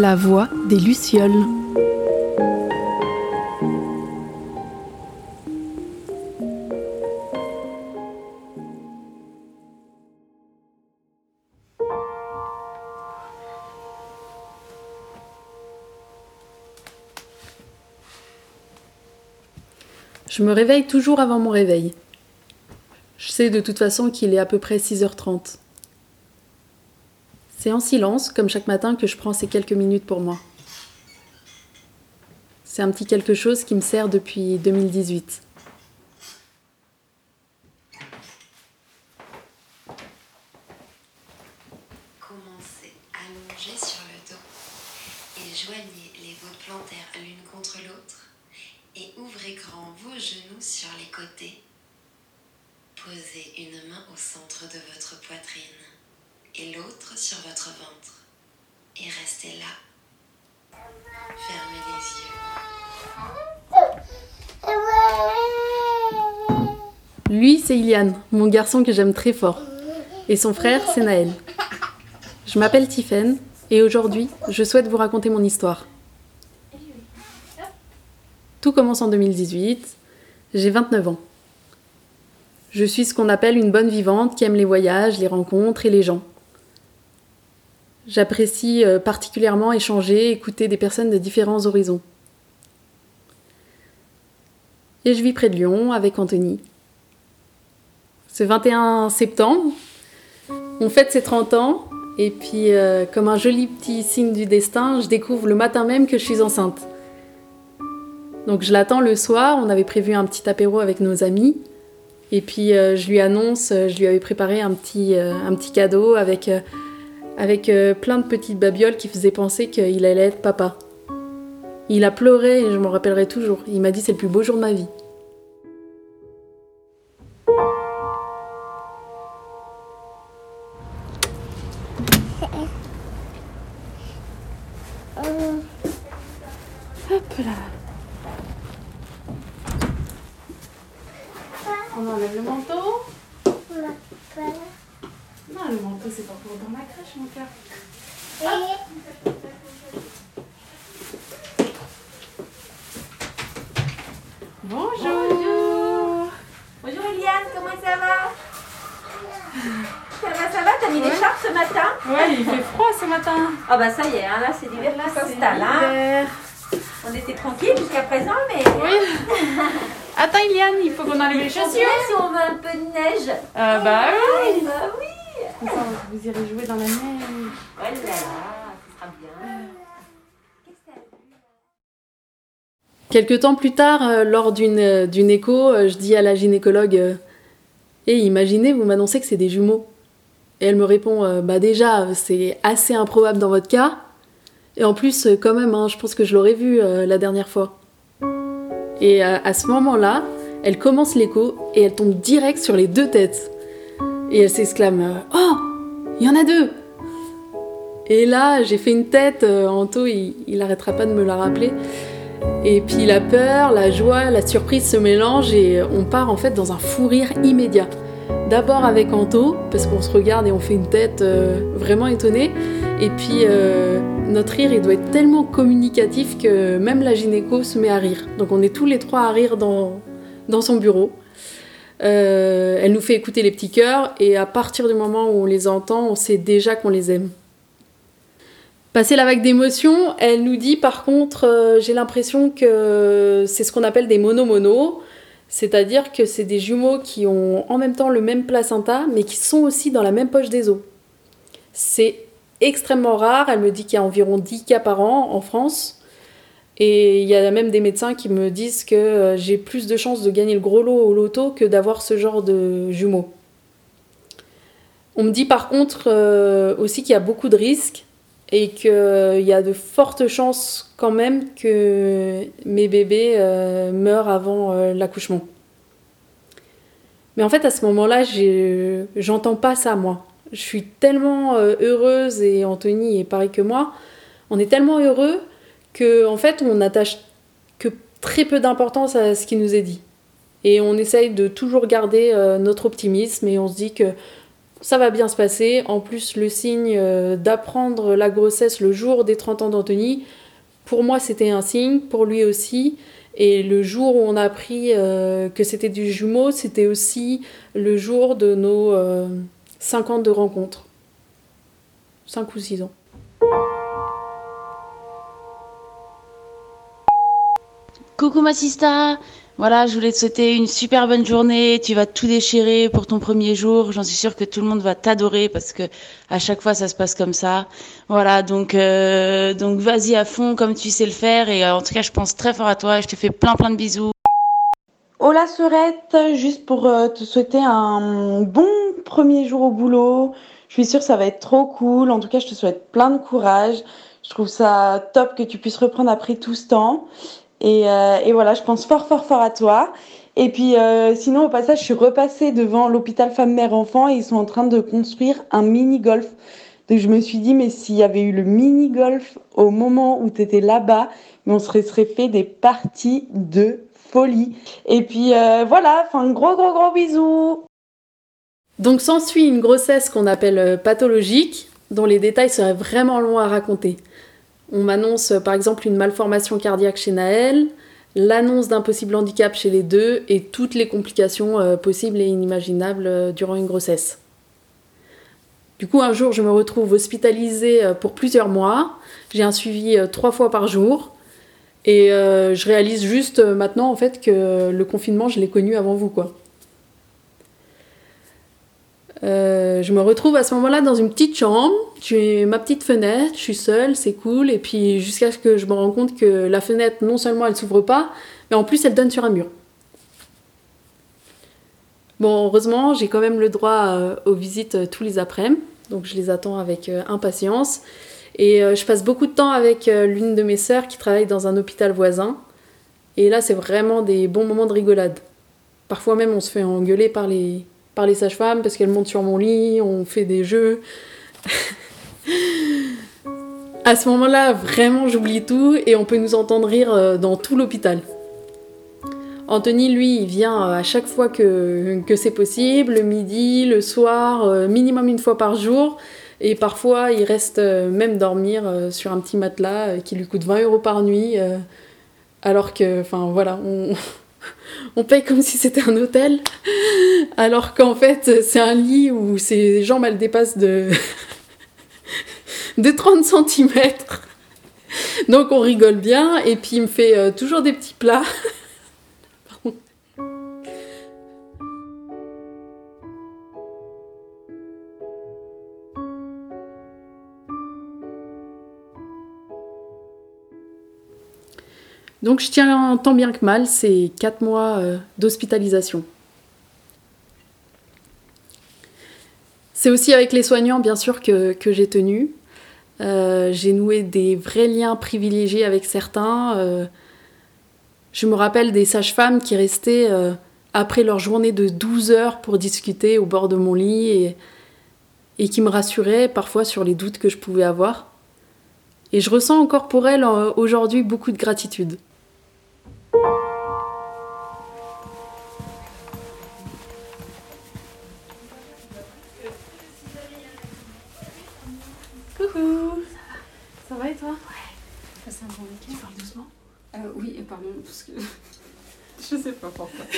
La voix des Lucioles. Je me réveille toujours avant mon réveil. Je sais de toute façon qu'il est à peu près 6h30. C'est en silence, comme chaque matin, que je prends ces quelques minutes pour moi. C'est un petit quelque chose qui me sert depuis 2018. Commencez allongé sur le dos et joignez les vos plantaires l'une contre l'autre et ouvrez grand vos genoux sur les côtés. Posez une main au centre de votre poitrine et l'autre sur votre ventre et restez là. Fermez les yeux. Lui, c'est Iliane, mon garçon que j'aime très fort. Et son frère, c'est Naël. Je m'appelle Tiffaine et aujourd'hui, je souhaite vous raconter mon histoire. Tout commence en 2018. J'ai 29 ans. Je suis ce qu'on appelle une bonne vivante qui aime les voyages, les rencontres et les gens. J'apprécie euh, particulièrement échanger, écouter des personnes de différents horizons. Et je vis près de Lyon avec Anthony. Ce 21 septembre, on fête ses 30 ans et puis euh, comme un joli petit signe du destin, je découvre le matin même que je suis enceinte. Donc je l'attends le soir, on avait prévu un petit apéro avec nos amis. Et puis euh, je lui annonce, je lui avais préparé un petit, un petit cadeau avec avec euh, plein de petites babioles qui faisaient penser qu'il allait être papa. Il a pleuré et je m'en rappellerai toujours. Il m'a dit c'est le plus beau jour de ma vie. Attends, Iliane, il faut qu'on enlève les chaussures. si on veut un peu de neige. Euh, bah oui. Ah, bah oui Comme ça, vous irez jouer dans la neige. Oh là là, ce sera bien. Qu'est-ce que t'as vu, là Quelques temps plus tard, euh, lors d'une euh, d'une écho, euh, je dis à la gynécologue euh, Et imaginez, vous m'annoncez que c'est des jumeaux. Et elle me répond Bah, déjà, c'est assez improbable dans votre cas. Et en plus, quand même, hein, je pense que je l'aurais vu euh, la dernière fois. Et euh, à ce moment-là, elle commence l'écho et elle tombe direct sur les deux têtes. Et elle s'exclame euh, Oh Il y en a deux Et là, j'ai fait une tête, euh, Anto, il, il arrêtera pas de me la rappeler. Et puis la peur, la joie, la surprise se mélangent et on part en fait dans un fou rire immédiat. D'abord avec Anto, parce qu'on se regarde et on fait une tête euh, vraiment étonnée. Et puis euh, notre rire, il doit être tellement communicatif que même la gynéco se met à rire. Donc on est tous les trois à rire dans, dans son bureau. Euh, elle nous fait écouter les petits cœurs et à partir du moment où on les entend, on sait déjà qu'on les aime. Passé la vague d'émotions, elle nous dit par contre, euh, j'ai l'impression que c'est ce qu'on appelle des mono-mono, c'est-à-dire que c'est des jumeaux qui ont en même temps le même placenta, mais qui sont aussi dans la même poche des os. C'est extrêmement rare, elle me dit qu'il y a environ 10 cas par an en France, et il y a même des médecins qui me disent que euh, j'ai plus de chances de gagner le gros lot au loto que d'avoir ce genre de jumeaux. On me dit par contre euh, aussi qu'il y a beaucoup de risques et qu'il y a de fortes chances quand même que mes bébés euh, meurent avant euh, l'accouchement. Mais en fait, à ce moment-là, j'entends pas ça, moi. Je suis tellement euh, heureuse, et Anthony est pareil que moi, on est tellement heureux que en fait, on attache que très peu d'importance à ce qui nous est dit. Et on essaye de toujours garder euh, notre optimisme et on se dit que ça va bien se passer. En plus, le signe euh, d'apprendre la grossesse le jour des 30 ans d'Anthony, pour moi, c'était un signe, pour lui aussi. Et le jour où on a appris que c'était du jumeau, c'était aussi le jour de nos 5 ans de rencontre. 5 ou 6 ans. Coucou ma sista voilà, je voulais te souhaiter une super bonne journée. Tu vas tout déchirer pour ton premier jour. J'en suis sûre que tout le monde va t'adorer parce que à chaque fois ça se passe comme ça. Voilà, donc euh, donc vas-y à fond comme tu sais le faire et euh, en tout cas je pense très fort à toi. Et je te fais plein plein de bisous. Hola Sorette, juste pour euh, te souhaiter un bon premier jour au boulot. Je suis sûre que ça va être trop cool. En tout cas, je te souhaite plein de courage. Je trouve ça top que tu puisses reprendre après tout ce temps. Et, euh, voilà, je pense fort, fort, fort à toi. Et puis, euh, sinon, au passage, je suis repassée devant l'hôpital femme-mère-enfant et ils sont en train de construire un mini-golf. Donc, je me suis dit, mais s'il y avait eu le mini-golf au moment où tu là-bas, on serait, serait fait des parties de folie. Et puis, euh, voilà, enfin, gros, gros, gros bisous. Donc, s'ensuit une grossesse qu'on appelle euh, pathologique, dont les détails seraient vraiment longs à raconter. On m'annonce par exemple une malformation cardiaque chez Naël, l'annonce d'un possible handicap chez les deux et toutes les complications euh, possibles et inimaginables euh, durant une grossesse. Du coup, un jour, je me retrouve hospitalisée euh, pour plusieurs mois. J'ai un suivi trois fois par jour. Et je réalise juste maintenant en fait que le confinement, je l'ai connu avant vous, quoi. Euh, je me retrouve à ce moment-là dans une petite chambre, j'ai ma petite fenêtre, je suis seule, c'est cool, et puis jusqu'à ce que je me rende compte que la fenêtre, non seulement elle s'ouvre pas, mais en plus elle donne sur un mur. Bon, heureusement, j'ai quand même le droit euh, aux visites euh, tous les après-midi, donc je les attends avec impatience. Et je passe beaucoup de temps avec l'une de mes sœurs qui travaille dans un hôpital voisin. Et là, c'est vraiment des bons moments de rigolade. Parfois même, on se fait engueuler par les, par les sages-femmes parce qu'elles montent sur mon lit, on fait des jeux. à ce moment-là, vraiment, j'oublie tout et on peut nous entendre rire euh, dans tout l'hôpital. Anthony, lui, il vient euh, à chaque fois que, que c'est possible, le midi, le soir, euh, minimum une fois par jour. Et parfois, il reste même dormir sur un petit matelas qui lui coûte 20 euros par nuit. Alors que, enfin voilà, on, paye comme si c'était un hôtel, alors qu'en fait c'est un lit où ses jambes elles dépassent de, de 30 cm. Donc on rigole bien et puis il me fait euh, toujours des petits plats. Donc je tiens tant bien que mal ces 4 mois euh, d'hospitalisation. C'est aussi avec les soignants, bien sûr, que, j'ai tenu. Euh, j'ai noué des vrais liens privilégiés avec certains. Euh, je me rappelle des sages-femmes qui restaient après leur journée de 12 heures pour discuter au bord de mon lit et, et qui me rassuraient parfois sur les doutes que je pouvais avoir. Et je ressens encore pour elles aujourd'hui beaucoup de gratitude. Coucou Ça va et toi? Ouais. Passe un bon week-end. Tu parles doucement euh, Oui, pardon, parce que. Je sais pas pourquoi.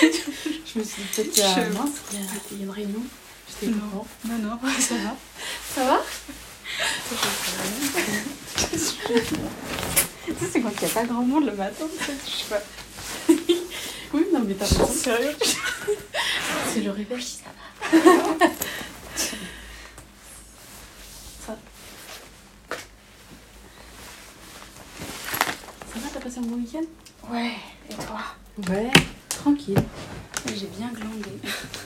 je me suis dit peut-être qu'il y, a... mince, il y a une réunion. J'étais non. non, non, ça va. Ça va? Tu sais, c'est quand il n'y a pas grand monde le matin, je sais pas. oui, non, mais t'as raison. Sérieux C'est le réveil, ça va. passé un bon week-end? Ouais, et toi? Ouais, tranquille. J'ai bien glandé.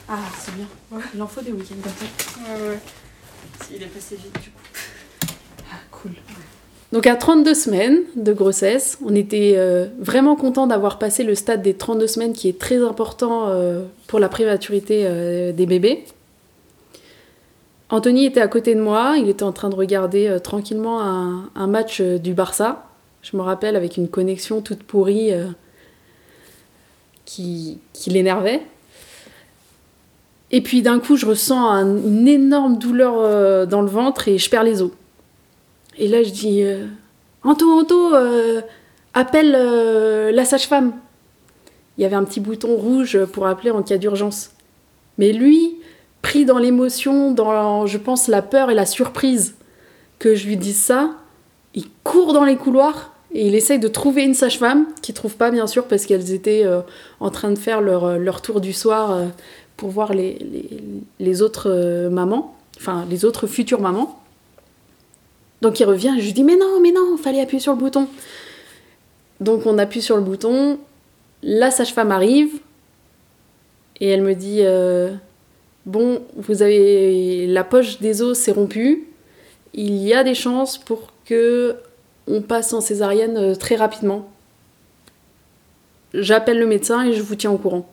Ah, c'est bien. Ouais. Il en faut des week-ends ça. Ouais, ouais. Il est passé vite du coup. Ah, cool. Donc à 32 semaines de grossesse, on était euh, vraiment content d'avoir passé le stade des 32 semaines qui est très important euh, pour la prématurité euh, des bébés. Anthony était à côté de moi, il était en train de regarder tranquillement un, match du Barça. Je me rappelle avec une connexion toute pourrie qui l'énervait. Et puis d'un coup, je ressens un- une énorme douleur euh, dans le ventre et je perds les os. Et là, je dis euh, Anto, Anto, euh, appelle euh, la sage-femme. Il y avait un petit bouton rouge pour appeler en cas d'urgence. Mais lui, pris dans l'émotion, dans, je pense, la peur et la surprise que je lui dise ça, il court dans les couloirs et il essaye de trouver une sage-femme, qu'il trouve pas bien sûr parce qu'elles étaient en train de faire leur, leur tour du soir pour voir les, autres euh, mamans, enfin les autres futures mamans. Donc il revient je lui dis mais non, mais non, fallait appuyer sur le bouton. Donc on appuie sur le bouton, la sage-femme arrive et elle me dit euh, bon, vous avez la poche des os s'est rompue, il y a des chances pour que on passe en césarienne euh, très rapidement. J'appelle le médecin et je vous tiens au courant.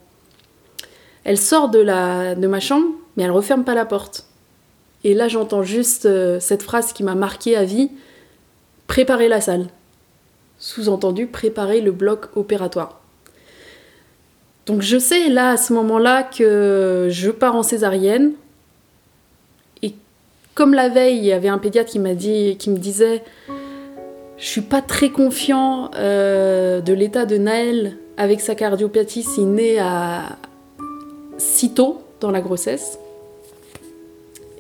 Elle sort de, ma chambre, mais elle referme pas la porte. Et là, j'entends juste euh, cette phrase qui m'a marquée à vie préparer la salle. Sous-entendu, préparer le bloc opératoire. Donc je sais là à ce moment-là que je pars en césarienne. Et comme la veille, il y avait un pédiatre qui dit, qui me disait, je suis pas très confiant euh, de l'état de Naël avec sa cardiopathie s'il naît à si tôt dans la grossesse.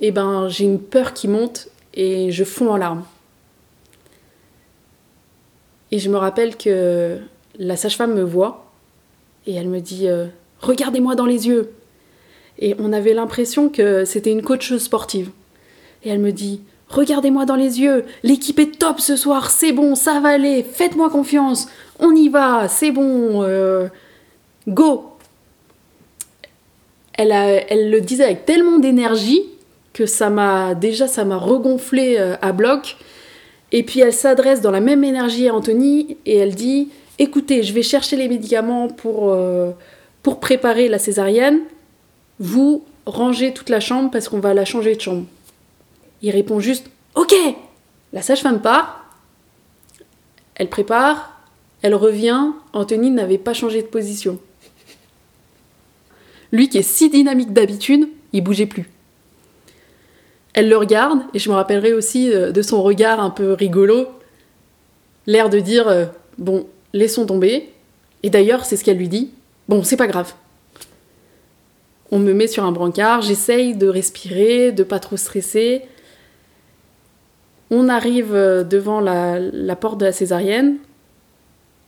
Et ben j'ai une peur qui monte et je fonds en larmes. Et je me rappelle que la sage-femme me voit et elle me dit euh, Regardez-moi dans les yeux. Et on avait l'impression que c'était une coach sportive. Et elle me dit Regardez-moi dans les yeux, l'équipe est top ce soir, c'est bon, ça va aller, faites-moi confiance, on y va, c'est bon, euh, go elle, le disait avec tellement d'énergie que ça m'a déjà ça m'a regonflé euh, à bloc. Et puis elle s'adresse dans la même énergie à Anthony et elle dit Écoutez, je vais chercher les médicaments pour, euh, pour préparer la césarienne. Vous rangez toute la chambre parce qu'on va la changer de chambre. Il répond juste Ok La sage-femme part. Elle prépare. Elle revient. Anthony n'avait pas changé de position. Lui qui est si dynamique d'habitude, il bougeait plus. Elle le regarde, et je me rappellerai aussi euh, de son regard un peu rigolo, l'air de dire euh, Bon, laissons tomber. Et d'ailleurs, c'est ce qu'elle lui dit Bon, c'est pas grave. On me met sur un brancard, j'essaye de respirer, de pas trop stresser. On arrive euh, devant la, la porte de la césarienne,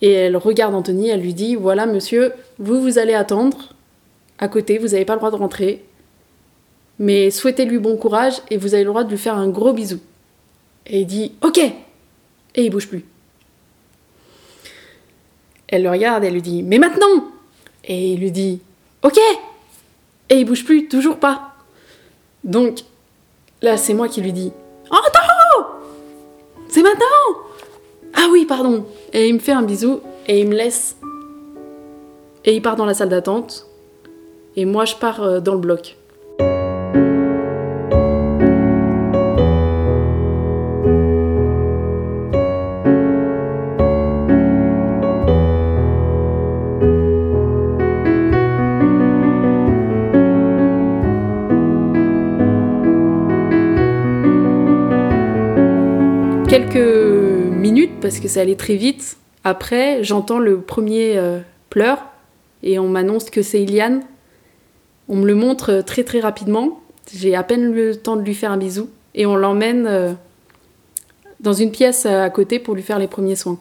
et elle regarde Anthony, elle lui dit Voilà, monsieur, vous, vous allez attendre à côté, vous n'avez pas le droit de rentrer. Mais souhaitez-lui bon courage et vous avez le droit de lui faire un gros bisou. Et il dit Ok Et il bouge plus. Elle le regarde, elle lui dit Mais maintenant Et il lui dit Ok Et il bouge plus, toujours pas. Donc, là, c'est moi qui lui dis Attends C'est maintenant Ah oui, pardon Et il me fait un bisou et il me laisse. Et il part dans la salle d'attente. Et moi, je pars euh, dans le bloc. Quelques minutes, parce que ça allait très vite, après, j'entends le premier euh, pleur et on m'annonce que c'est Iliane. On me le montre euh, très très rapidement. J'ai à peine le temps de lui faire un bisou et on l'emmène euh, dans une pièce à côté pour lui faire les premiers soins.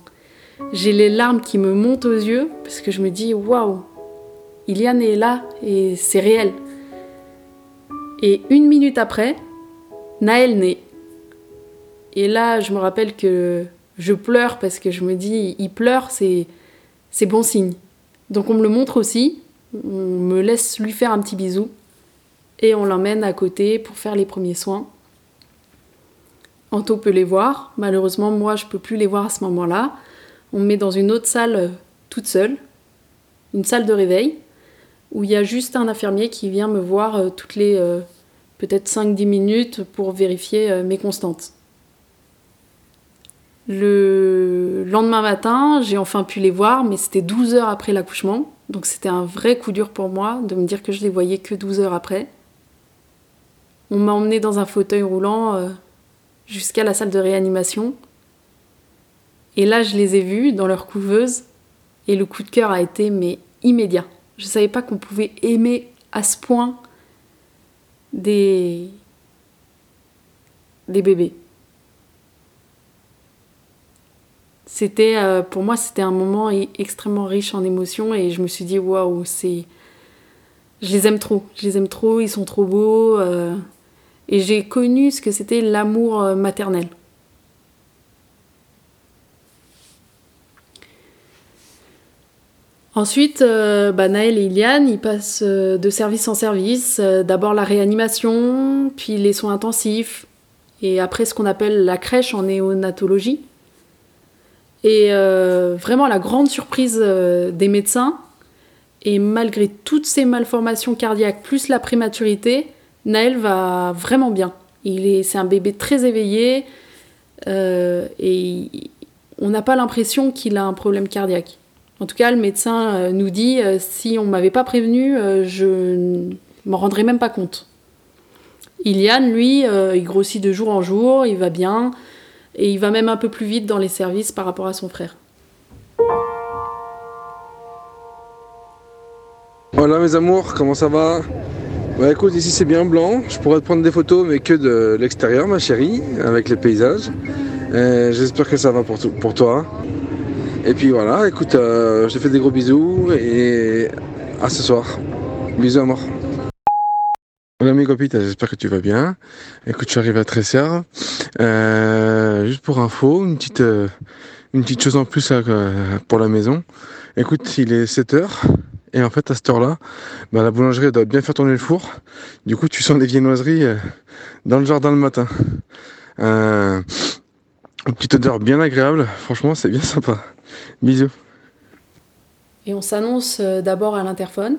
J'ai les larmes qui me montent aux yeux parce que je me dis waouh, Iliane est là et c'est réel. Et une minute après, Naël naît. Et là, je me rappelle que je pleure parce que je me dis, il pleure, c'est, c'est bon signe. Donc on me le montre aussi, on me laisse lui faire un petit bisou et on l'emmène à côté pour faire les premiers soins. Anto peut les voir, malheureusement moi je peux plus les voir à ce moment-là. On me met dans une autre salle euh, toute seule, une salle de réveil, où il y a juste un infirmier qui vient me voir euh, toutes les euh, peut-être 5-10 minutes pour vérifier mes constantes. Le lendemain matin, j'ai enfin pu les voir, mais c'était 12 heures après l'accouchement. Donc c'était un vrai coup dur pour moi de me dire que je les voyais que 12 heures après. On m'a emmené dans un fauteuil roulant euh, jusqu'à la salle de réanimation. Et là, je les ai vus dans leur couveuse. Et le coup de cœur a été mais immédiat. Je ne savais pas qu'on pouvait aimer à ce point des bébés. C'était euh, pour moi c'était un moment extrêmement riche en émotions et je me suis dit waouh c'est je les aime trop je les aime trop ils sont trop beaux euh, et j'ai connu ce que c'était l'amour euh, maternel Ensuite, bah, Naël et Iliane, ils passent de service en service. D'abord la réanimation, puis les soins intensifs, et après ce qu'on appelle la crèche en néonatologie. Et euh, vraiment la grande surprise euh, des médecins, et malgré toutes ces malformations cardiaques plus la prématurité, Naël va vraiment bien. Il est, c'est un bébé très éveillé euh, et on n'a pas l'impression qu'il a un problème cardiaque. En tout cas, le médecin nous dit si on m'avait pas prévenu, je ne m'en rendrais même pas compte. Iliane, lui, il grossit de jour en jour, il va bien. Et il va même un peu plus vite dans les services par rapport à son frère. Voilà mes amours, comment ça va? Bah écoute, ici c'est bien blanc. Je pourrais te prendre des photos, mais que de l'extérieur, ma chérie, avec les paysages. J'espère que ça va pour, pour, toi. Et puis voilà, écoute, euh, je te fais des gros bisous et à ce soir. Bisous à mort. Hola ami copita, j'espère que tu vas bien. Écoute, je suis arrivé à Tresserre. Euh, juste pour info, une petite, euh, une petite chose en plus euh, pour la maison. Écoute, il est 7h. Et en fait, à cette heure-là, bah, la boulangerie doit bien faire tourner le four. Du coup, tu sens des viennoiseries dans le jardin le matin. une petite odeur bien agréable. Franchement, c'est bien sympa. Bisous. Et on s'annonce d'abord à l'interphone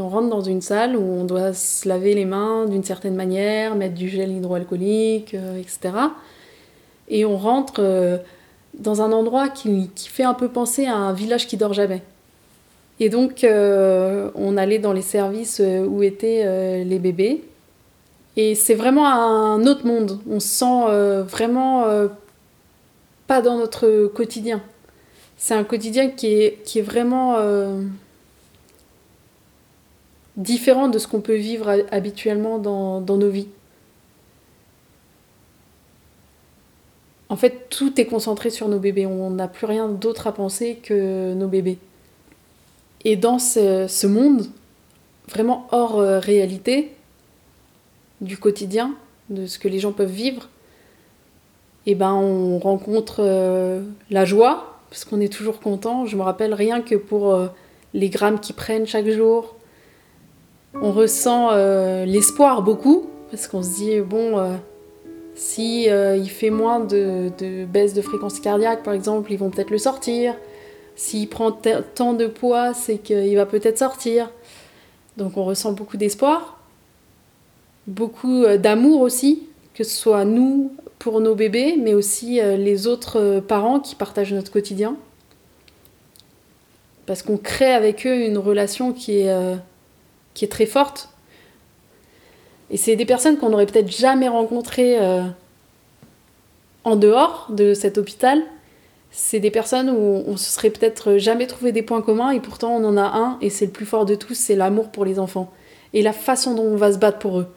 on rentre dans une salle où on doit se laver les mains d'une certaine manière, mettre du gel hydroalcoolique, euh, etc. Et on rentre euh, dans un endroit qui, fait un peu penser à un village qui dort jamais. Et donc, euh, on allait dans les services où étaient les bébés. Et c'est vraiment un autre monde. On se sent vraiment pas dans notre quotidien. C'est un quotidien qui est, qui est vraiment différent de ce qu'on peut vivre habituellement dans, nos vies. En fait, tout est concentré sur nos bébés. On n'a plus rien d'autre à penser que nos bébés. Et dans ce, monde, vraiment hors euh, réalité, du quotidien, de ce que les gens peuvent vivre, eh ben on rencontre euh, la joie, parce qu'on est toujours content. Je me rappelle rien que pour euh, les grammes qui prennent chaque jour, on ressent euh, l'espoir beaucoup, parce qu'on se dit, bon, euh, si euh, il fait moins de, baisse de fréquence cardiaque, par exemple, ils vont peut-être le sortir. S'il prend tant de poids, c'est qu'il va peut-être sortir. Donc on ressent beaucoup d'espoir, beaucoup d'amour aussi, que ce soit nous pour nos bébés, mais aussi les autres parents qui partagent notre quotidien. Parce qu'on crée avec eux une relation qui est qui est très forte. Et c'est des personnes qu'on n'aurait peut-être jamais rencontrées euh, en dehors de cet hôpital. C'est des personnes où on se serait peut-être jamais trouvé des points communs et pourtant on en a un et c'est le plus fort de tous, c'est l'amour pour les enfants et la façon dont on va se battre pour eux.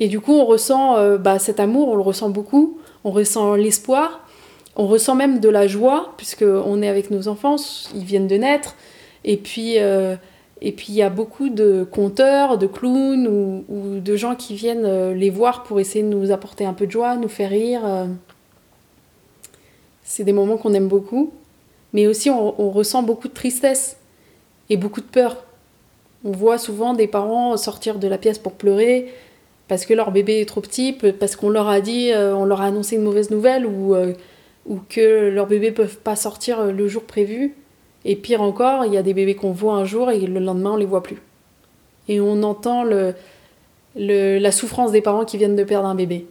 Et du coup, on ressent euh, bah, cet amour, on le ressent beaucoup, on ressent l'espoir, on ressent même de la joie, puisqu'on est avec nos enfants, ils viennent de naître, et puis euh, et puis il y a beaucoup de conteurs, de clowns ou, de gens qui viennent euh, les voir pour essayer de nous apporter un peu de joie, nous faire rire. Euh. C'est des moments qu'on aime beaucoup. Mais aussi on, ressent beaucoup de tristesse et beaucoup de peur. On voit souvent des parents sortir de la pièce pour pleurer parce que leur bébé est trop petit, parce qu'on leur a dit, euh, on leur a annoncé une mauvaise nouvelle ou, ou que leur bébé ne peuvent pas sortir le jour prévu. Et pire encore, il y a des bébés qu'on voit un jour et le lendemain on les voit plus. Et on entend le, la souffrance des parents qui viennent de perdre un bébé.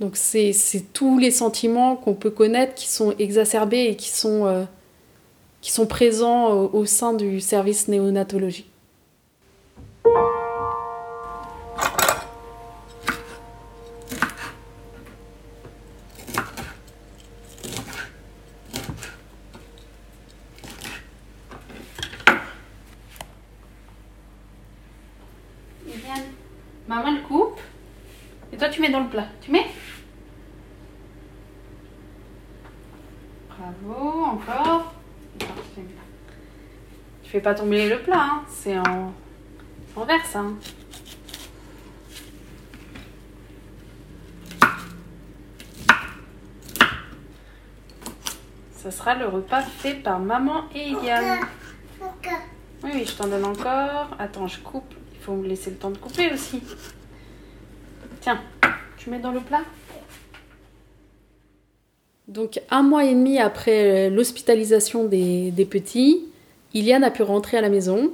Donc c'est tous les sentiments qu'on peut connaître qui sont exacerbés et qui sont, euh, qui sont présents au, au sein du service néonatologie. Maman le coupe. Et toi, tu mets dans le plat. Tu mets Bravo, encore. Tu fais pas tomber le plat, hein. c'est en... en verre ça. hein. Ça sera le repas fait par maman et Eliane. Oui, oui, je t'en donne encore. Attends, je coupe. Faut me laisser le temps de couper aussi. Tiens, tu mets dans le plat Donc un mois et demi après l'hospitalisation des, des petits, Iliane a pu rentrer à la maison.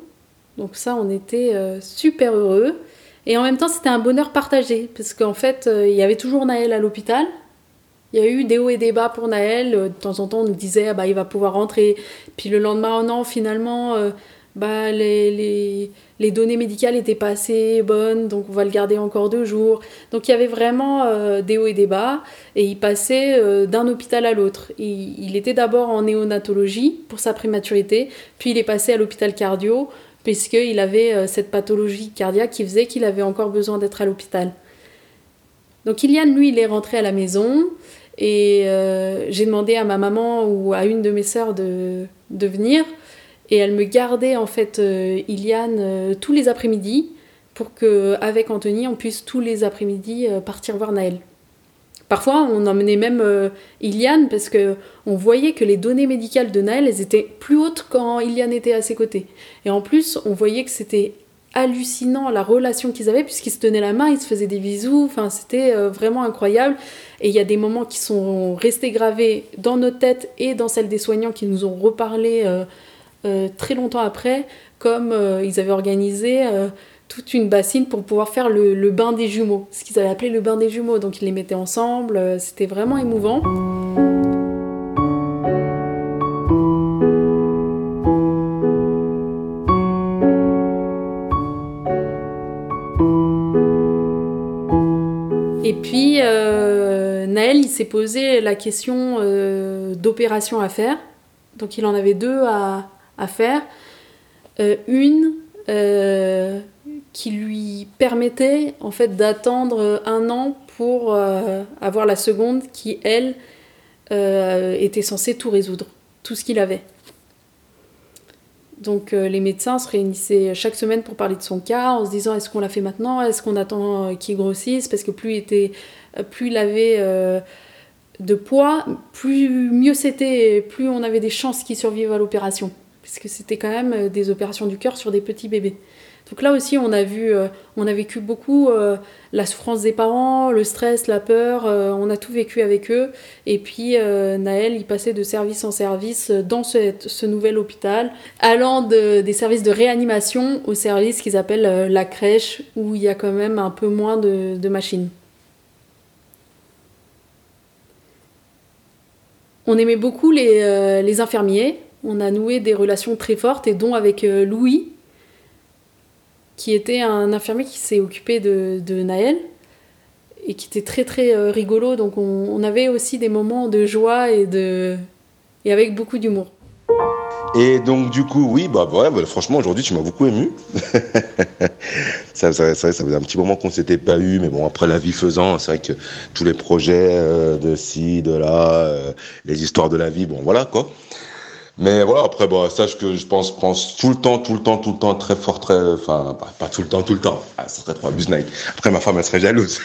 Donc ça, on était euh, super heureux. Et en même temps, c'était un bonheur partagé, parce qu'en fait, euh, il y avait toujours Naël à l'hôpital. Il y a eu des hauts et des bas pour Naël. Euh, De temps en temps, on nous disait, ah bah, il va pouvoir rentrer. Puis le lendemain, oh non, finalement, bah, les, les, données médicales n'étaient pas assez bonnes, donc on va le garder encore deux jours. Donc il y avait vraiment euh, des hauts et des bas, et il passait euh, d'un hôpital à l'autre. Il, il était d'abord en néonatologie pour sa prématurité, puis il est passé à l'hôpital cardio, puisqu'il avait euh, cette pathologie cardiaque qui faisait qu'il avait encore besoin d'être à l'hôpital. Donc Iliane, lui, il est rentré à la maison, et j'ai demandé à ma maman ou à une de mes sœurs de, de venir. Et elle me gardait en fait euh, Iliane euh, tous les après-midi pour que avec Anthony on puisse tous les après-midi euh, partir voir Naël. Parfois on emmenait même Iliane parce que on voyait que les données médicales de Naël elles étaient plus hautes quand Iliane était à ses côtés. Et en plus on voyait que c'était hallucinant la relation qu'ils avaient puisqu'ils se tenaient la main, ils se faisaient des bisous, enfin c'était vraiment incroyable. Et il y a des moments qui sont restés gravés dans notre tête et dans celle des soignants qui nous ont reparlé très longtemps après, comme euh, ils avaient organisé euh, toute une bassine pour pouvoir faire le, bain des jumeaux, ce qu'ils avaient appelé le bain des jumeaux. Donc ils les mettaient ensemble, euh, c'était vraiment émouvant. Et puis, euh, Naël, il s'est posé la question euh, d'opération à faire. Donc, il en avait deux à, à faire. Euh, une euh, qui lui permettait en fait d'attendre un an pour euh, avoir la seconde qui, elle, était censée tout résoudre, tout ce qu'il avait. Donc les médecins se réunissaient chaque semaine pour parler de son cas en se disant est-ce qu'on l'a fait maintenant, est-ce qu'on attend qu'il grossisse? Parce que plus il était, plus il avait de poids, plus mieux c'était, plus on avait des chances qu'il survive à l'opération parce que c'était quand même euh, des opérations du cœur sur des petits bébés. Donc là aussi on a vu, euh, on a vécu beaucoup euh, la souffrance des parents, le stress, la peur, on a tout vécu avec eux. Et puis Naël, il passait de service en service dans ce, nouvel hôpital, allant de- des services de réanimation au service qu'ils appellent la crèche, où il y a quand même un peu moins de, machines. On aimait beaucoup les infirmiers, on a noué des relations très fortes, et dont avec euh, Louis, qui était un infirmier qui s'est occupé de, de Naël et qui était très très euh, rigolo. Donc on, avait aussi des moments de joie et, de, et avec beaucoup d'humour. Et donc, du coup, oui, bah, ouais, bah, franchement, aujourd'hui, tu m'as beaucoup ému. ça, ça, ça, ça faisait un petit moment qu'on s'était pas eu, mais bon, après la vie faisant, c'est vrai que tous les projets euh, de ci, de là, les histoires de la vie, bon, voilà, quoi. Mais voilà, après, sache que je pense, pense tout le temps, tout le temps, tout le temps, très fort, très, enfin, pas, tout le temps, tout le temps. Ah, ça serait trop abus Nike. Après, ma femme, elle serait jalouse.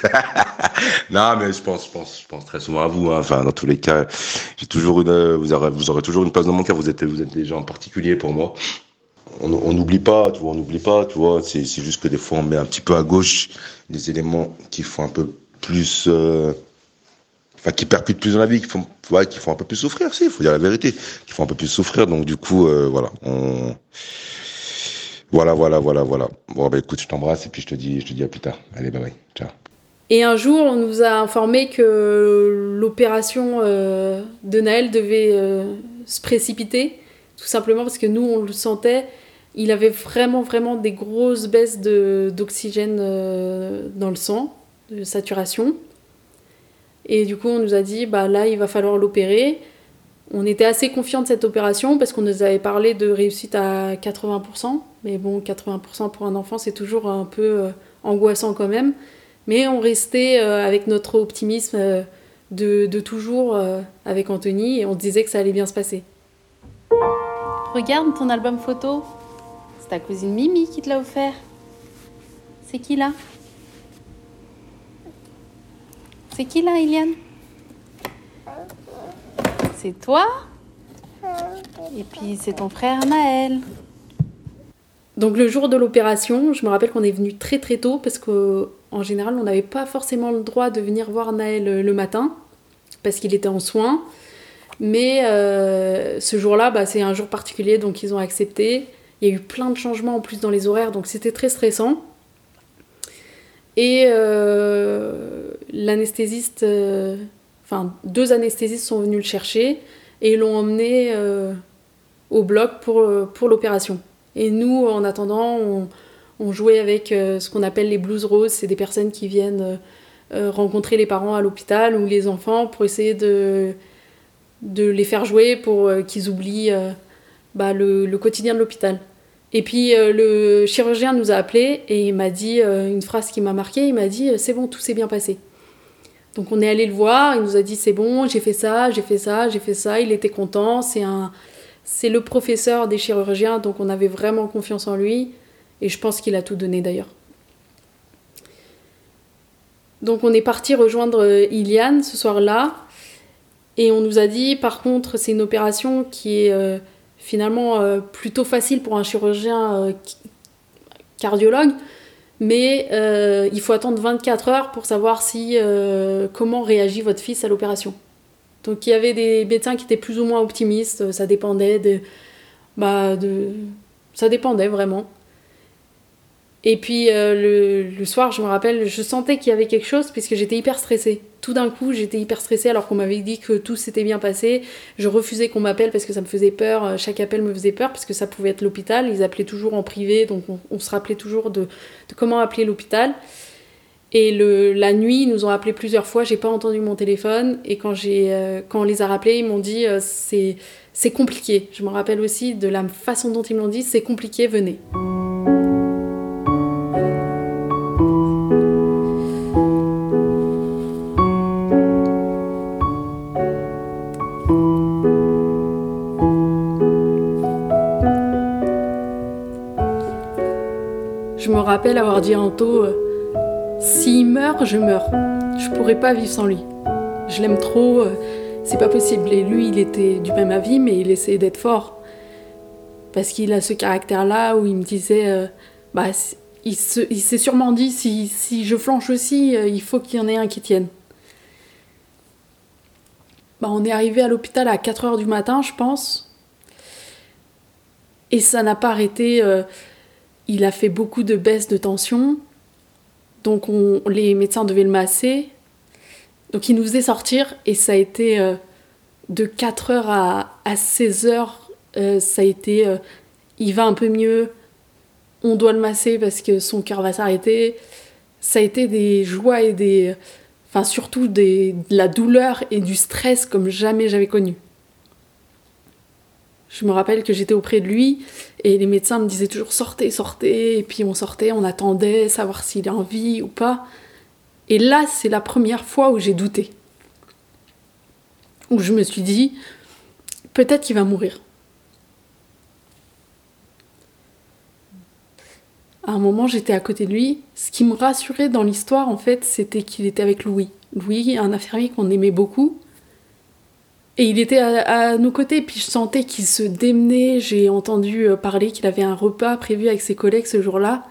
non, mais je pense, je pense, je pense très souvent à vous, hein. Enfin, dans tous les cas, j'ai toujours une, vous aurez, vous aurez toujours une place dans mon cœur. Vous êtes, vous êtes des gens particuliers pour moi. On n'oublie pas, tu vois, on n'oublie pas, tu vois. C'est, c'est juste que des fois, on met un petit peu à gauche des éléments qui font un peu plus, euh, enfin, qui percutent plus dans la vie, qui font, ouais, qui font un peu plus souffrir, si, il faut dire la vérité, qui font un peu plus souffrir. Donc, du coup, euh, voilà, on, voilà, voilà, voilà, voilà. Bon, bah, écoute, je t'embrasse et puis je te dis, je te dis à plus tard. Allez, bye bye. Ciao. Et un jour, on nous a informé que l'opération euh, de Naël devait euh, se précipiter, tout simplement parce que nous, on le sentait. Il avait vraiment, vraiment des grosses baisses d'oxygène dans le sang, de saturation. Et du coup, on nous a dit, bah là, il va falloir l'opérer. On était assez confiants de cette opération parce qu'on nous avait parlé de réussite à 80%. Mais bon, 80% pour un enfant, c'est toujours un peu euh, angoissant quand même. Mais on restait avec notre optimisme de, de toujours avec Anthony et on disait que ça allait bien se passer. Regarde ton album photo. C'est ta cousine Mimi qui te l'a offert. C'est qui là? C'est qui là, Eliane C'est toi? Et puis c'est ton frère Naël. Donc le jour de l'opération, je me rappelle qu'on est venu très très tôt parce qu'en général on n'avait pas forcément le droit de venir voir Naël le matin parce qu'il était en soins. Mais euh, ce jour-là, bah, c'est un jour particulier, donc ils ont accepté. Il y a eu plein de changements en plus dans les horaires, donc c'était très stressant. Et euh, l'anesthésiste, euh, enfin deux anesthésistes sont venus le chercher et l'ont emmené au bloc pour, pour l'opération. Et nous, en attendant, on, jouait avec ce qu'on appelle les blues roses. C'est des personnes qui viennent rencontrer les parents à l'hôpital ou les enfants pour essayer de de les faire jouer pour euh, qu'ils oublient euh, bah, le, quotidien de l'hôpital. Et puis euh, le chirurgien nous a appelés et il m'a dit une phrase qui m'a marqué, il m'a dit c'est bon, tout s'est bien passé. Donc on est allé le voir, il nous a dit c'est bon, j'ai fait ça, j'ai fait ça, j'ai fait ça, il était content, c'est un c'est le professeur des chirurgiens donc on avait vraiment confiance en lui et je pense qu'il a tout donné d'ailleurs. Donc on est parti rejoindre Iliane ce soir-là et on nous a dit, par contre, c'est une opération qui est euh, finalement euh, plutôt facile pour un chirurgien euh, cardiologue, mais il faut attendre 24 heures pour savoir si, comment réagit votre fils à l'opération. Donc il y avait des médecins qui étaient plus ou moins optimistes, ça dépendait de, bah, de, ça dépendait vraiment. Et puis le, le, soir, je me rappelle, je sentais qu'il y avait quelque chose puisque j'étais hyper stressée tout d'un coup, j'étais hyper stressée alors qu'on m'avait dit que tout s'était bien passé. Je refusais qu'on m'appelle parce que ça me faisait peur. Euh, chaque appel me faisait peur parce que ça pouvait être l'hôpital. Ils appelaient toujours en privé, donc on, se rappelait toujours de, comment appeler l'hôpital. Et le, la nuit, ils nous ont appelé plusieurs fois. J'ai pas entendu mon téléphone. Et quand, euh, quand on les a rappelés, ils m'ont dit euh, c'est, c'est compliqué. Je me rappelle aussi de la façon dont ils m'ont dit c'est compliqué, venez. Rappelle avoir dit à Anto euh, S'il meurt, je meurs. Je pourrais pas vivre sans lui. Je l'aime trop, euh, c'est pas possible. Et lui, il était du même avis, mais il essayait d'être fort. Parce qu'il a ce caractère-là où il me disait euh, Bah, il, s'est sûrement dit si, je flanche aussi, il faut qu'il y en ait un qui tienne. Bah, on est arrivé à l'hôpital à 4h du matin, je pense. Et ça n'a pas arrêté il a fait beaucoup de baisses de tension. Donc les médecins devaient le masser. Donc il nous faisait sortir et ça a été euh, de 4 heures à, à 16 heures. Euh, ça a été euh, il va un peu mieux, on doit le masser parce que son cœur va s'arrêter. Ça a été des joies et des. Enfin, surtout des, de la douleur et du stress comme jamais j'avais connu. Je me rappelle que j'étais auprès de lui et les médecins me disaient toujours sortez, sortez. Et puis on sortait, on attendait, savoir s'il est en vie ou pas. Et là, c'est la première fois où j'ai douté. Où je me suis dit peut-être qu'il va mourir. À un moment, j'étais à côté de lui. Ce qui me rassurait dans l'histoire, en fait, c'était qu'il était avec Louis. Louis, un infirmier qu'on aimait beaucoup et il était à, nos côtés, puis je sentais qu'il se démenait. J'ai entendu euh, parler qu'il avait un repas prévu avec ses collègues ce jour-là.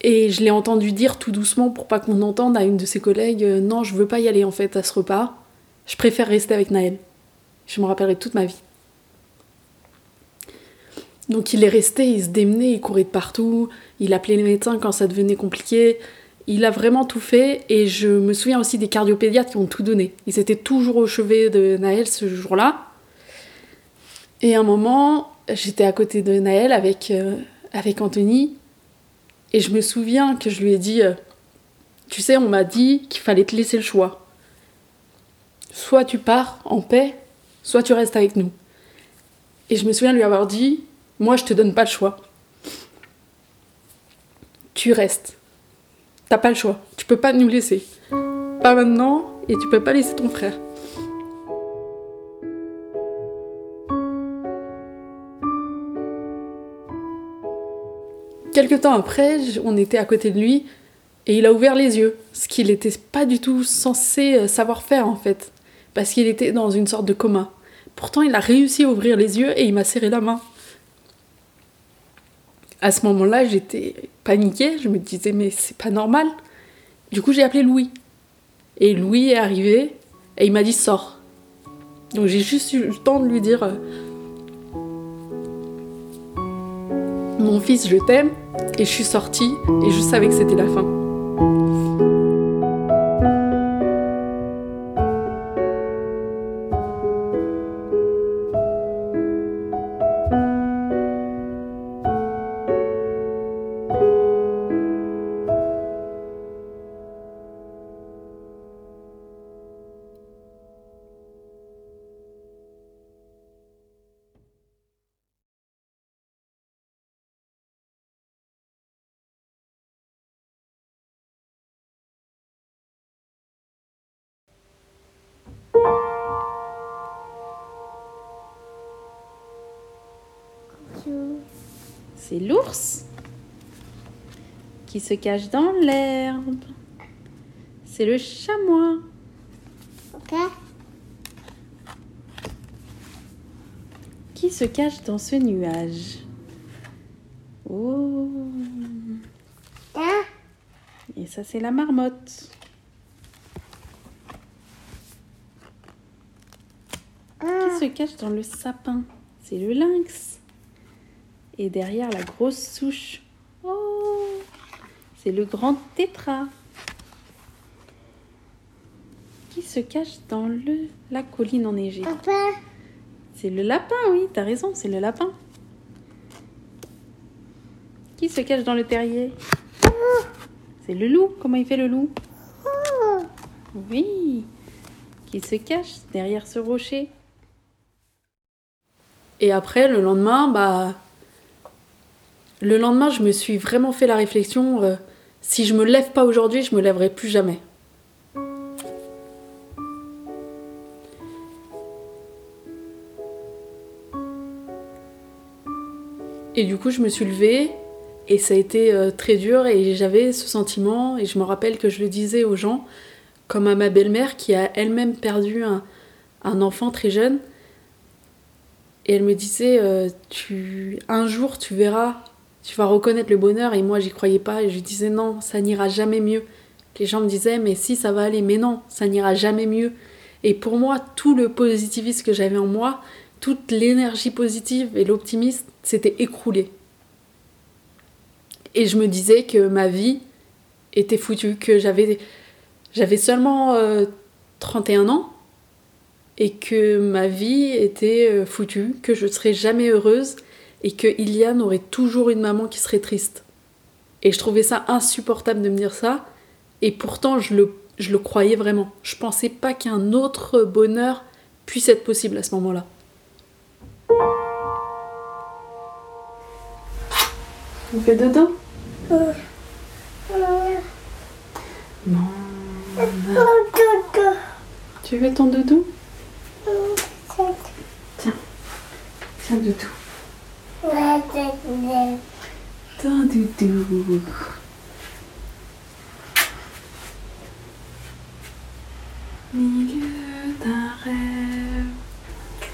Et je l'ai entendu dire tout doucement pour pas qu'on entende à une de ses collègues euh, Non, je veux pas y aller en fait à ce repas. Je préfère rester avec Naël. Je me rappellerai toute ma vie. Donc il est resté, il se démenait, il courait de partout, il appelait les médecins quand ça devenait compliqué. Il a vraiment tout fait et je me souviens aussi des cardiopédiatres qui ont tout donné. Ils étaient toujours au chevet de Naël ce jour-là. Et à un moment, j'étais à côté de Naël avec, euh, Anthony et je me souviens que je lui ai dit euh, Tu sais, on m'a dit qu'il fallait te laisser le choix. Soit tu pars en paix, soit tu restes avec nous. Et je me souviens lui avoir dit Moi, je te donne pas le choix tu restes. T'as pas le choix. Tu peux pas nous laisser. Pas maintenant et tu peux pas laisser ton frère. Quelque temps après, on était à côté de lui et il a ouvert les yeux, ce qu'il n'était pas du tout censé euh, savoir faire en fait, parce qu'il était dans une sorte de coma. Pourtant, il a réussi à ouvrir les yeux et il m'a serré la main. À ce moment-là, j'étais paniquée, je me disais mais c'est pas normal. Du coup, j'ai appelé Louis. Et Louis est arrivé et il m'a dit sors. Donc j'ai juste eu le temps de lui dire euh, Mon fils, je t'aime. Et je suis sortie et je savais que c'était la fin. C'est l'ours qui se cache dans l'herbe. C'est le chamois. Qui se cache dans ce nuage Oh Et ça, c'est la marmotte. Qui se cache dans le sapin C'est le lynx. Et derrière la grosse souche, oh, c'est le grand tétra. Qui se cache dans le, la colline enneigée C'est le lapin, oui, t'as raison, c'est le lapin. Qui se cache dans le terrier? C'est le loup. Comment il fait le loup? Oui. Qui se cache derrière ce rocher Et après, le lendemain, bah. Le lendemain, je me suis vraiment fait la réflexion euh, si je me lève pas aujourd'hui, je me lèverai plus jamais. Et du coup, je me suis levée et ça a été euh, très dur et j'avais ce sentiment et je me rappelle que je le disais aux gens, comme à ma belle-mère qui a elle-même perdu un, enfant très jeune. Et elle me disait, euh, tu, un jour tu verras, tu vas reconnaître le bonheur. Et moi, j'y croyais pas. Et je disais, non, ça n'ira jamais mieux. Les gens me disaient, mais si, ça va aller. Mais non, ça n'ira jamais mieux. Et pour moi, tout le positivisme que j'avais en moi, toute l'énergie positive et l'optimisme s'était écroulé. Et je me disais que ma vie était foutue, que j'avais, j'avais seulement euh, 31 ans et que ma vie était euh, foutue, que je serais jamais heureuse et que Iliane aurait toujours une maman qui serait triste. Et je trouvais ça insupportable de me dire ça, et pourtant je le, je le croyais vraiment. Je pensais pas qu'un autre bonheur puisse être possible à ce moment-là. On fait dodo Non. Tu veux ton doudou? Tiens. Tiens, doudou. Ton doudou. Milieu d'un rêve.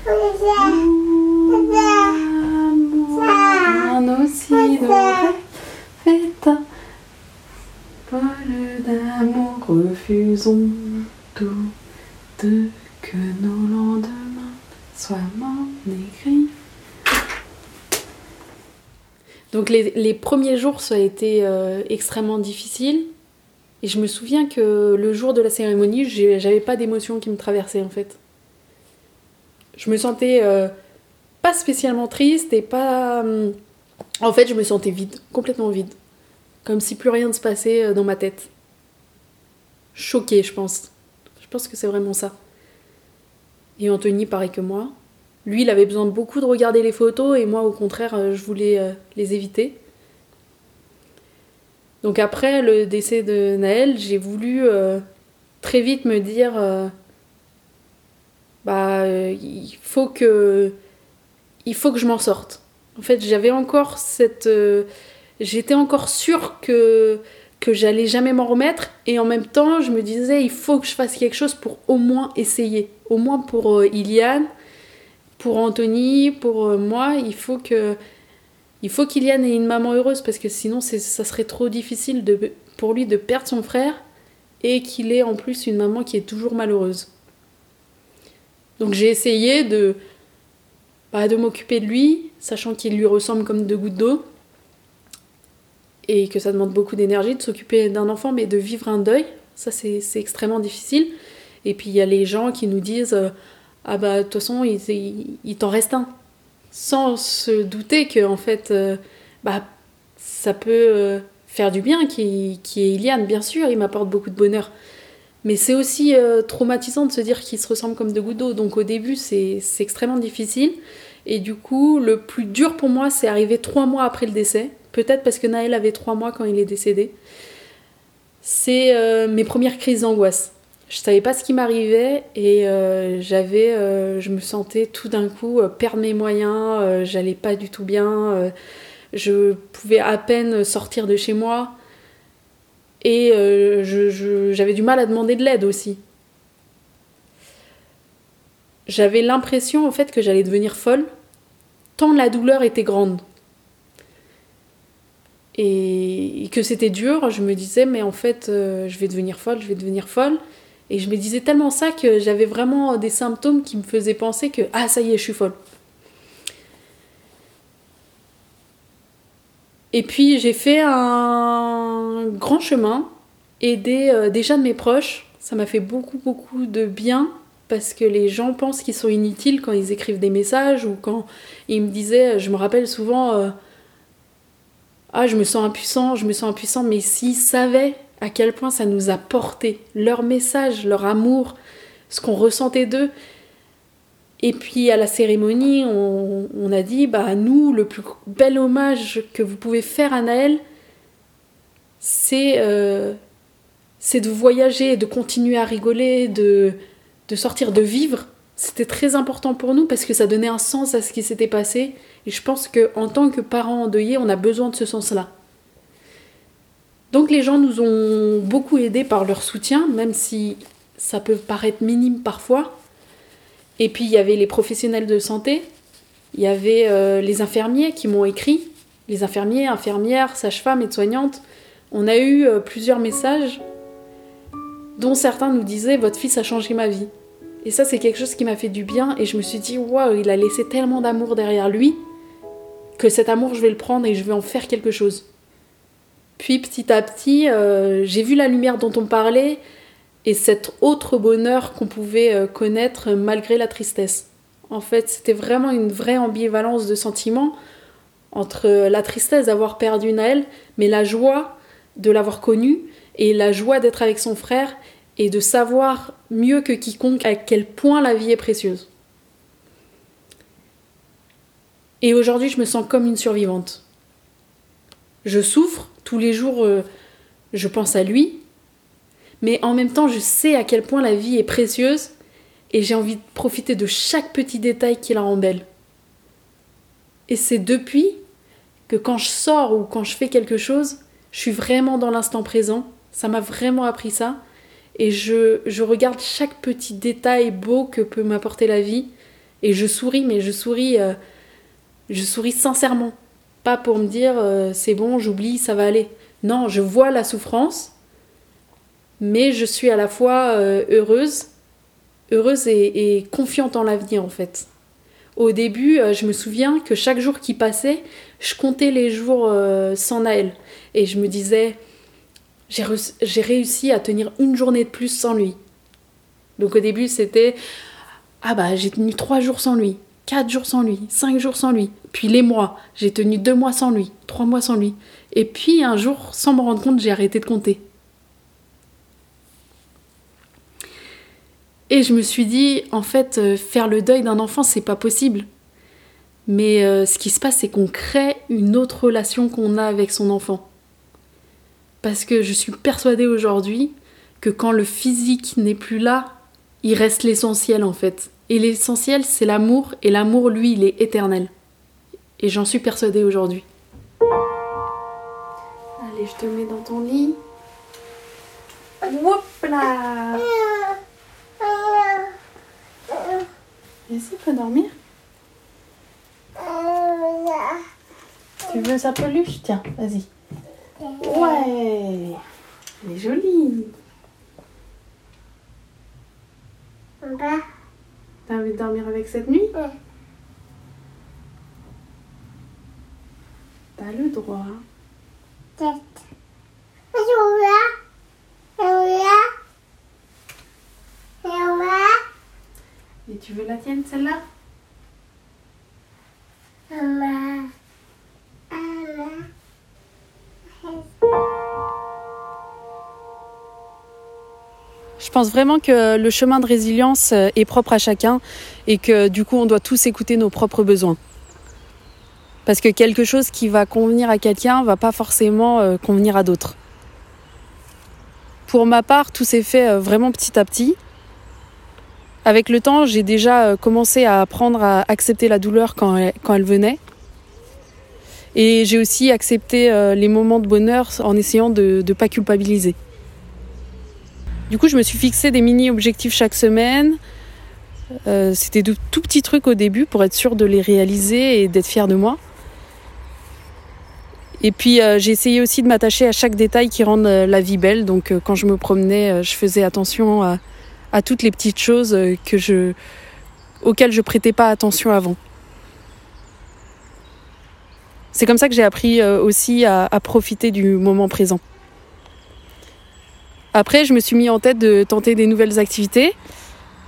Où l'amour un aussi rêve est un vol d'amour. Refusons tout de que nos lendemains soient morts écrits. Donc les, premiers jours, ça a été euh, extrêmement difficile. Et je me souviens que le jour de la cérémonie, j'avais pas d'émotion qui me traversait en fait. Je me sentais euh, pas spécialement triste et pas. hum, En fait, je me sentais vide, complètement vide. Comme si plus rien ne se passait euh, dans ma tête. Choquée, je pense. Je pense que c'est vraiment ça. Et Anthony, pareil que moi. Lui, il avait besoin de beaucoup de regarder les photos et moi, au contraire, euh, je voulais euh, les éviter. Donc après le décès de Naël, j'ai voulu euh, très vite me dire bah il faut que je m'en sorte. En fait, j'avais encore cette j'étais encore sûre que que j'allais jamais m'en remettre et en même temps, je me disais il faut que je fasse quelque chose pour au moins essayer, au moins pour Iliane, pour Anthony, pour euh, moi, il faut que il faut qu'Iliane ait une maman heureuse parce que sinon ça serait trop difficile pour lui de perdre son frère et qu'il ait en plus une maman qui est toujours malheureuse. Donc j'ai essayé de, bah, de m'occuper de lui, sachant qu'il lui ressemble comme deux gouttes d'eau et que ça demande beaucoup d'énergie de s'occuper d'un enfant, mais de vivre un deuil, ça c'est c'est extrêmement difficile. Et puis il y a les gens qui nous disent euh, Ah bah de toute façon, il, t'en reste un. Sans se douter que en fait euh, bah, ça peut euh, faire du bien qui qui est Iliane bien sûr il m'apporte beaucoup de bonheur. Mais c'est aussi euh, traumatisant de se dire qu'ils se ressemblent comme deux gouttes d'eau. Donc au début c'est extrêmement difficile. Et du coup le plus dur pour moi c'est arrivé trois mois après le décès. Peut-être parce que Naël avait trois mois quand il est décédé. C'est mes premières crises d'angoisse je savais pas ce qui m'arrivait et euh, j'avais, euh, je me sentais tout d'un coup euh, perdre mes moyens, j'allais pas du tout bien, je pouvais à peine sortir de chez moi et j'avais du mal à demander de l'aide aussi. J'avais l'impression en fait que j'allais devenir folle tant la douleur était grande. Et que c'était dur, je me disais mais en fait je vais devenir folle, je vais devenir folle. Et je me disais tellement ça que j'avais vraiment des symptômes qui me faisaient penser que ah ça y est, je suis folle. Et puis j'ai fait un grand chemin, aider euh, déjà de mes proches. Ça m'a fait beaucoup beaucoup de bien parce que les gens pensent qu'ils sont inutiles quand ils écrivent des messages ou quand ils me disaient, je me rappelle souvent, euh, ah je me sens impuissant, je me sens impuissant, mais s'ils savaient à quel point ça nous a porté, leur message, leur amour, ce qu'on ressentait d'eux. Et puis à la cérémonie, on, on a dit, bah nous, le plus bel hommage que vous pouvez faire à Naël, c'est euh, de voyager, de continuer à rigoler, de, de sortir, de vivre. C'était très important pour nous parce que ça donnait un sens à ce qui s'était passé. Et je pense qu'en tant que parents endeuillés, on a besoin de ce sens-là. Donc les gens nous ont beaucoup aidés par leur soutien, même si ça peut paraître minime parfois. Et puis il y avait les professionnels de santé, il y avait euh, les infirmiers qui m'ont écrit, les infirmiers, infirmières, sages-femmes, aides-soignantes. On a eu euh, plusieurs messages dont certains nous disaient votre fils a changé ma vie. Et ça c'est quelque chose qui m'a fait du bien et je me suis dit waouh, il a laissé tellement d'amour derrière lui que cet amour je vais le prendre et je vais en faire quelque chose. Puis petit à petit, euh, j'ai vu la lumière dont on parlait et cet autre bonheur qu'on pouvait euh, connaître malgré la tristesse. En fait, c'était vraiment une vraie ambivalence de sentiments entre la tristesse d'avoir perdu Naël, mais la joie de l'avoir connu et la joie d'être avec son frère et de savoir mieux que quiconque à quel point la vie est précieuse. Et aujourd'hui, je me sens comme une survivante. Je souffre, tous les jours, euh, je pense à lui, mais en même temps, je sais à quel point la vie est précieuse et j'ai envie de profiter de chaque petit détail qui la rend belle. Et c'est depuis que quand je sors ou quand je fais quelque chose, je suis vraiment dans l'instant présent. Ça m'a vraiment appris ça. Et je, je regarde chaque petit détail beau que peut m'apporter la vie. Et je souris, mais je souris, euh, je souris sincèrement. Pas pour me dire euh, c'est bon, j'oublie, ça va aller. Non, je vois la souffrance, mais je suis à la fois euh, heureuse, heureuse et, confiante en l'avenir en fait. Au début, euh, je me souviens que chaque jour qui passait, je comptais les jours sans Naël. Et je me disais, j'ai réussi à tenir une journée de plus sans lui. Donc au début, c'était, ah bah j'ai tenu trois jours sans lui, quatre jours sans lui, cinq jours sans lui. Puis les mois, j'ai tenu deux mois sans lui, trois mois sans lui. Et puis un jour, sans me rendre compte, j'ai arrêté de compter. Et je me suis dit, en fait, euh, faire le deuil d'un enfant, c'est pas possible. Mais euh, ce qui se passe, c'est qu'on crée une autre relation qu'on a avec son enfant. Parce que je suis persuadée aujourd'hui que quand le physique n'est plus là, il reste l'essentiel en fait. Et l'essentiel, c'est l'amour, et l'amour, lui, il est éternel. Et j'en suis persuadée aujourd'hui. Allez, je te mets dans ton lit. Hop là Vas-y, peux dormir Tu veux sa peluche? Tiens, vas-y. Ouais Elle est jolie T'as envie de dormir avec cette nuit T'as le droit. Et tu veux la tienne, celle-là? Je pense vraiment que le chemin de résilience euh, est propre à chacun et que du coup on doit tous écouter nos propres besoins. Parce que quelque chose qui va convenir à quelqu'un va pas forcément euh, convenir à d'autres. Pour ma part, tout s'est fait euh, vraiment petit à petit. Avec le temps, j'ai déjà commencé à apprendre à accepter la douleur quand elle venait. Et j'ai aussi accepté les moments de bonheur en essayant de ne pas culpabiliser. Du coup, je me suis fixé des mini-objectifs chaque semaine. Euh, C'était de tout petits trucs au début pour être sûr de les réaliser et d'être fière de moi. Et puis euh, j'ai essayé aussi de m'attacher à chaque détail qui rend euh, la vie belle. Donc quand je me promenais, je faisais attention à, toutes les petites choses que je, auxquelles je prêtais pas attention avant. C'est comme ça que j'ai appris aussi à profiter du moment présent. Après, je me suis mis en tête de tenter des nouvelles activités.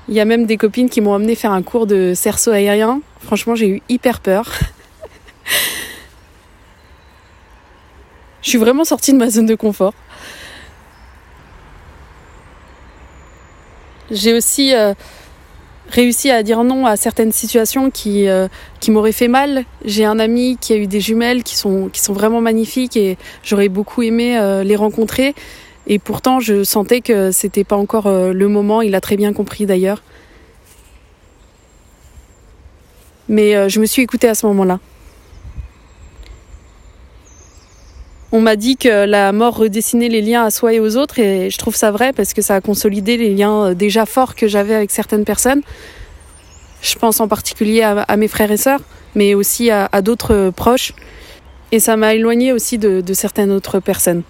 Il y a même des copines qui m'ont amené faire un cours de cerceau aérien. Franchement, j'ai eu hyper peur. je suis vraiment sortie de ma zone de confort. J'ai aussi euh, réussi à dire non à certaines situations qui, euh, qui m'auraient fait mal. J'ai un ami qui a eu des jumelles qui sont, qui vraiment magnifiques et j'aurais beaucoup aimé euh, les rencontrer. Et pourtant, je sentais que c'était pas encore euh, le moment. Il a très bien compris d'ailleurs. Mais euh, je me suis écoutée à ce moment-là. On m'a dit que la mort redessinait les liens à soi et aux autres, et je trouve ça vrai parce que ça a consolidé les liens euh, déjà forts que j'avais avec certaines personnes. Je pense en particulier à, mes frères et sœurs, mais aussi à, d'autres proches. Et ça m'a éloigné aussi de, de certaines autres personnes.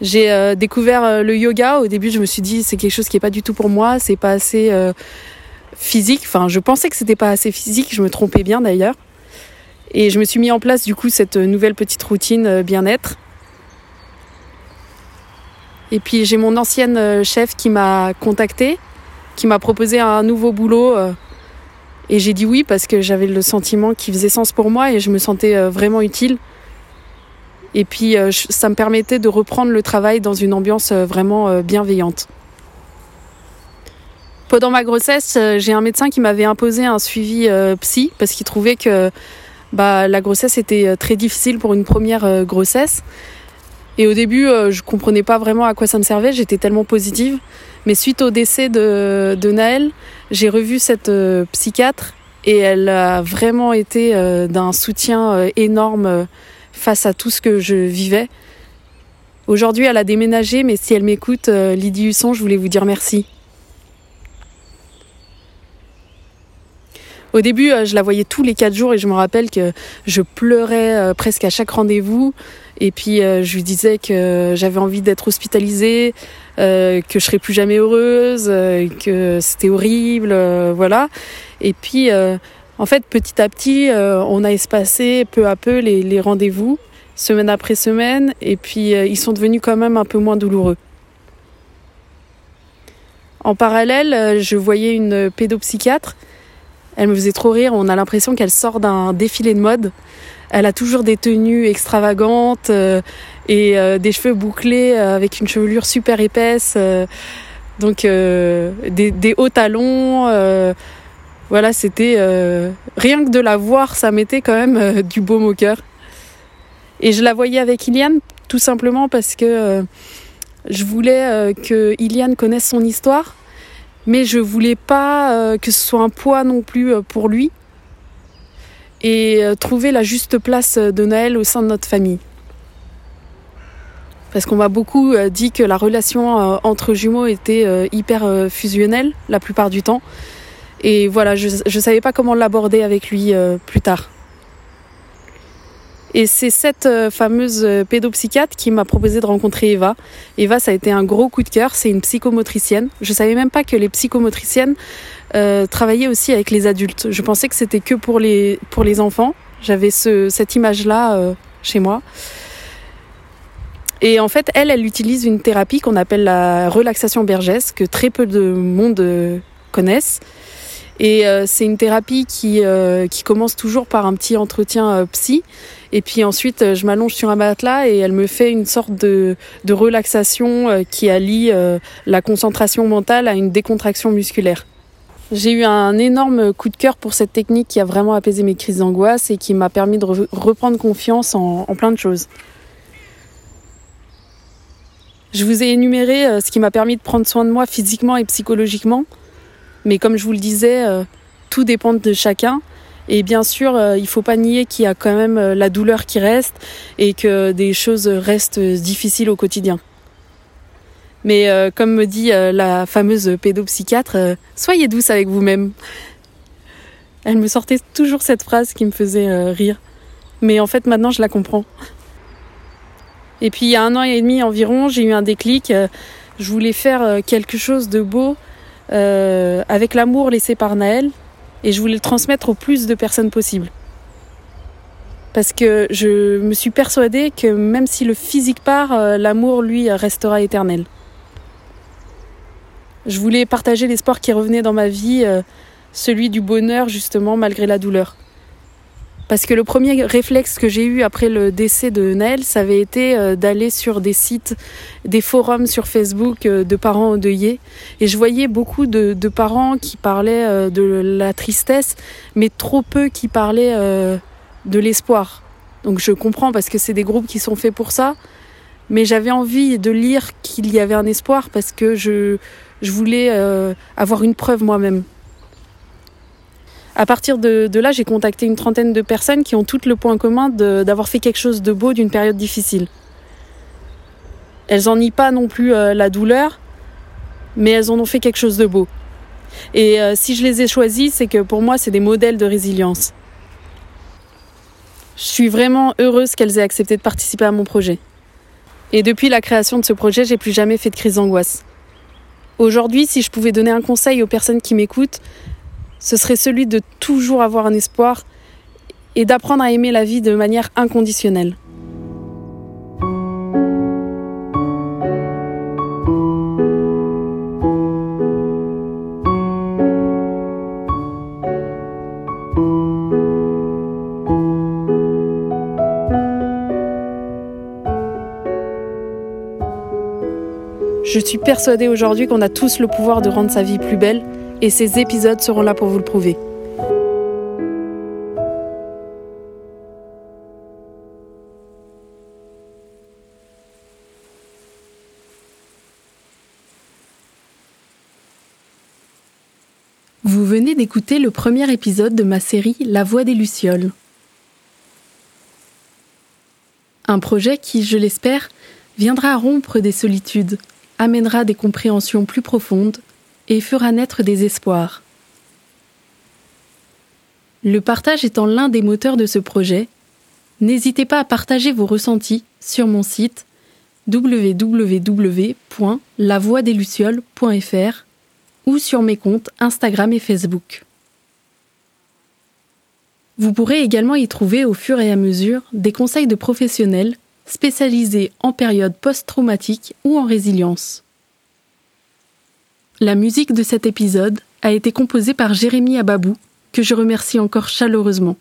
J'ai euh, découvert euh, le yoga. Au début, je me suis dit c'est quelque chose qui est pas du tout pour moi, c'est pas assez euh, physique. Enfin, je pensais que c'était pas assez physique. Je me trompais bien d'ailleurs. Et je me suis mis en place du coup cette nouvelle petite routine bien-être. Et puis j'ai mon ancienne chef qui m'a contactée, qui m'a proposé un nouveau boulot. Et j'ai dit oui parce que j'avais le sentiment qui faisait sens pour moi et je me sentais vraiment utile. Et puis euh, ça me permettait de reprendre le travail dans une ambiance euh, vraiment euh, bienveillante. Pendant ma grossesse, j'ai un médecin qui m'avait imposé un suivi psy parce qu'il trouvait que bah, la grossesse était très difficile pour une première grossesse. Et au début, je comprenais pas vraiment à quoi ça me servait, j'étais tellement positive. Mais suite au décès de, Naël, j'ai revu cette psychiatre et elle a vraiment été d'un soutien énorme face à tout ce que je vivais. Aujourd'hui, elle a déménagé, mais si elle m'écoute, euh, Lydie Husson, je voulais vous dire merci. Au début, euh, je la voyais tous les quatre jours et je me rappelle que je pleurais euh, presque à chaque rendez-vous. Et puis, je lui disais que j'avais envie d'être hospitalisée, que je serais plus jamais heureuse, que c'était horrible, voilà. Et puis, en fait, petit à petit, euh, on a espacé peu à peu les, rendez-vous, semaine après semaine, et puis euh, ils sont devenus quand même un peu moins douloureux. En parallèle, euh, je voyais une pédopsychiatre. Elle me faisait trop rire. On a l'impression qu'elle sort d'un défilé de mode. Elle a toujours des tenues extravagantes euh, et des cheveux bouclés avec une chevelure super épaisse. donc des hauts talons. Voilà, c'était euh, rien que de la voir, ça mettait quand même euh, du baume au cœur. Et je la voyais avec Iliane tout simplement parce que euh, je voulais que Iliane connaisse son histoire, mais je voulais pas que ce soit un poids non plus pour lui et trouver la juste place de Noël au sein de notre famille. Parce qu'on m'a beaucoup dit que la relation entre jumeaux était hyper fusionnelle la plupart du temps. Et voilà, je ne savais pas comment l'aborder avec lui euh, plus tard. Et c'est cette euh, fameuse euh, pédopsychiatre qui m'a proposé de rencontrer Eva. Eva, ça a été un gros coup de cœur. C'est une psychomotricienne. Je savais même pas que les psychomotriciennes travaillaient aussi avec les adultes. Je pensais que c'était que pour les, pour les enfants. J'avais ce, cette image-là chez moi. Et en fait, elle, elle utilise une thérapie qu'on appelle la relaxation bergès, que très peu de monde connaissent. Et euh, c'est une thérapie qui, euh, qui commence toujours par un petit entretien euh, psy. Et puis ensuite, je m'allonge sur un matelas et elle me fait une sorte de, de relaxation qui allie la concentration mentale à une décontraction musculaire. J'ai eu un énorme coup de cœur pour cette technique qui a vraiment apaisé mes crises d'angoisse et qui m'a permis de re- reprendre confiance en, en plein de choses. Je vous ai énuméré ce qui m'a permis de prendre soin de moi physiquement et psychologiquement. Mais comme je vous le disais, euh, tout dépend de chacun. Et bien sûr, euh, il faut pas nier qu'il y a quand même euh, la douleur qui reste et que des choses restent difficiles au quotidien. Mais euh, comme me dit la fameuse pédopsychiatre, soyez douce avec vous-même. Elle me sortait toujours cette phrase qui me faisait rire. Mais en fait, maintenant, je la comprends. Et puis, il y a un an et demi environ, j'ai eu un déclic. Je voulais faire quelque chose de beau euh, avec l'amour laissé par Naël et je voulais le transmettre au plus de personnes possible. Parce que je me suis persuadée que même si le physique part, euh, l'amour, lui, restera éternel. Je voulais partager l'espoir qui revenait dans ma vie, euh, celui du bonheur, justement, malgré la douleur. Parce que le premier réflexe que j'ai eu après le décès de Naël, ça avait été euh, d'aller sur des sites, des forums sur Facebook euh, de parents endeuillés. Et je voyais beaucoup de, parents qui parlaient euh, de la tristesse, mais trop peu qui parlaient de l'espoir. Donc je comprends parce que c'est des groupes qui sont faits pour ça. Mais j'avais envie de lire qu'il y avait un espoir parce que je, je voulais avoir une preuve moi-même. À partir de, là, j'ai contacté une trentaine de personnes qui ont toutes le point commun d'avoir fait quelque chose de beau d'une période difficile. Elles en nient pas non plus euh, la douleur, mais elles en ont fait quelque chose de beau. Et euh, si je les ai choisies, c'est que pour moi, c'est des modèles de résilience. Je suis vraiment heureuse qu'elles aient accepté de participer à mon projet. Et depuis la création de ce projet, j'ai plus jamais fait de crise d'angoisse. Aujourd'hui, si je pouvais donner un conseil aux personnes qui m'écoutent, ce serait celui de toujours avoir un espoir et d'apprendre à aimer la vie de manière inconditionnelle. Je suis persuadée aujourd'hui qu'on a tous le pouvoir de rendre sa vie plus belle et ces épisodes seront là pour vous le prouver. Vous venez d'écouter le premier épisode de ma série La Voix des Lucioles. Un projet qui, je l'espère, viendra rompre des solitudes, amènera des compréhensions plus profondes et fera naître des espoirs. Le partage étant l'un des moteurs de ce projet, n'hésitez pas à partager vos ressentis sur mon site www.lavoixdeslucioles.fr ou sur mes comptes Instagram et Facebook. Vous pourrez également y trouver au fur et à mesure des conseils de professionnels spécialisés en période post-traumatique ou en résilience. La musique de cet épisode a été composée par Jérémy Ababou, que je remercie encore chaleureusement.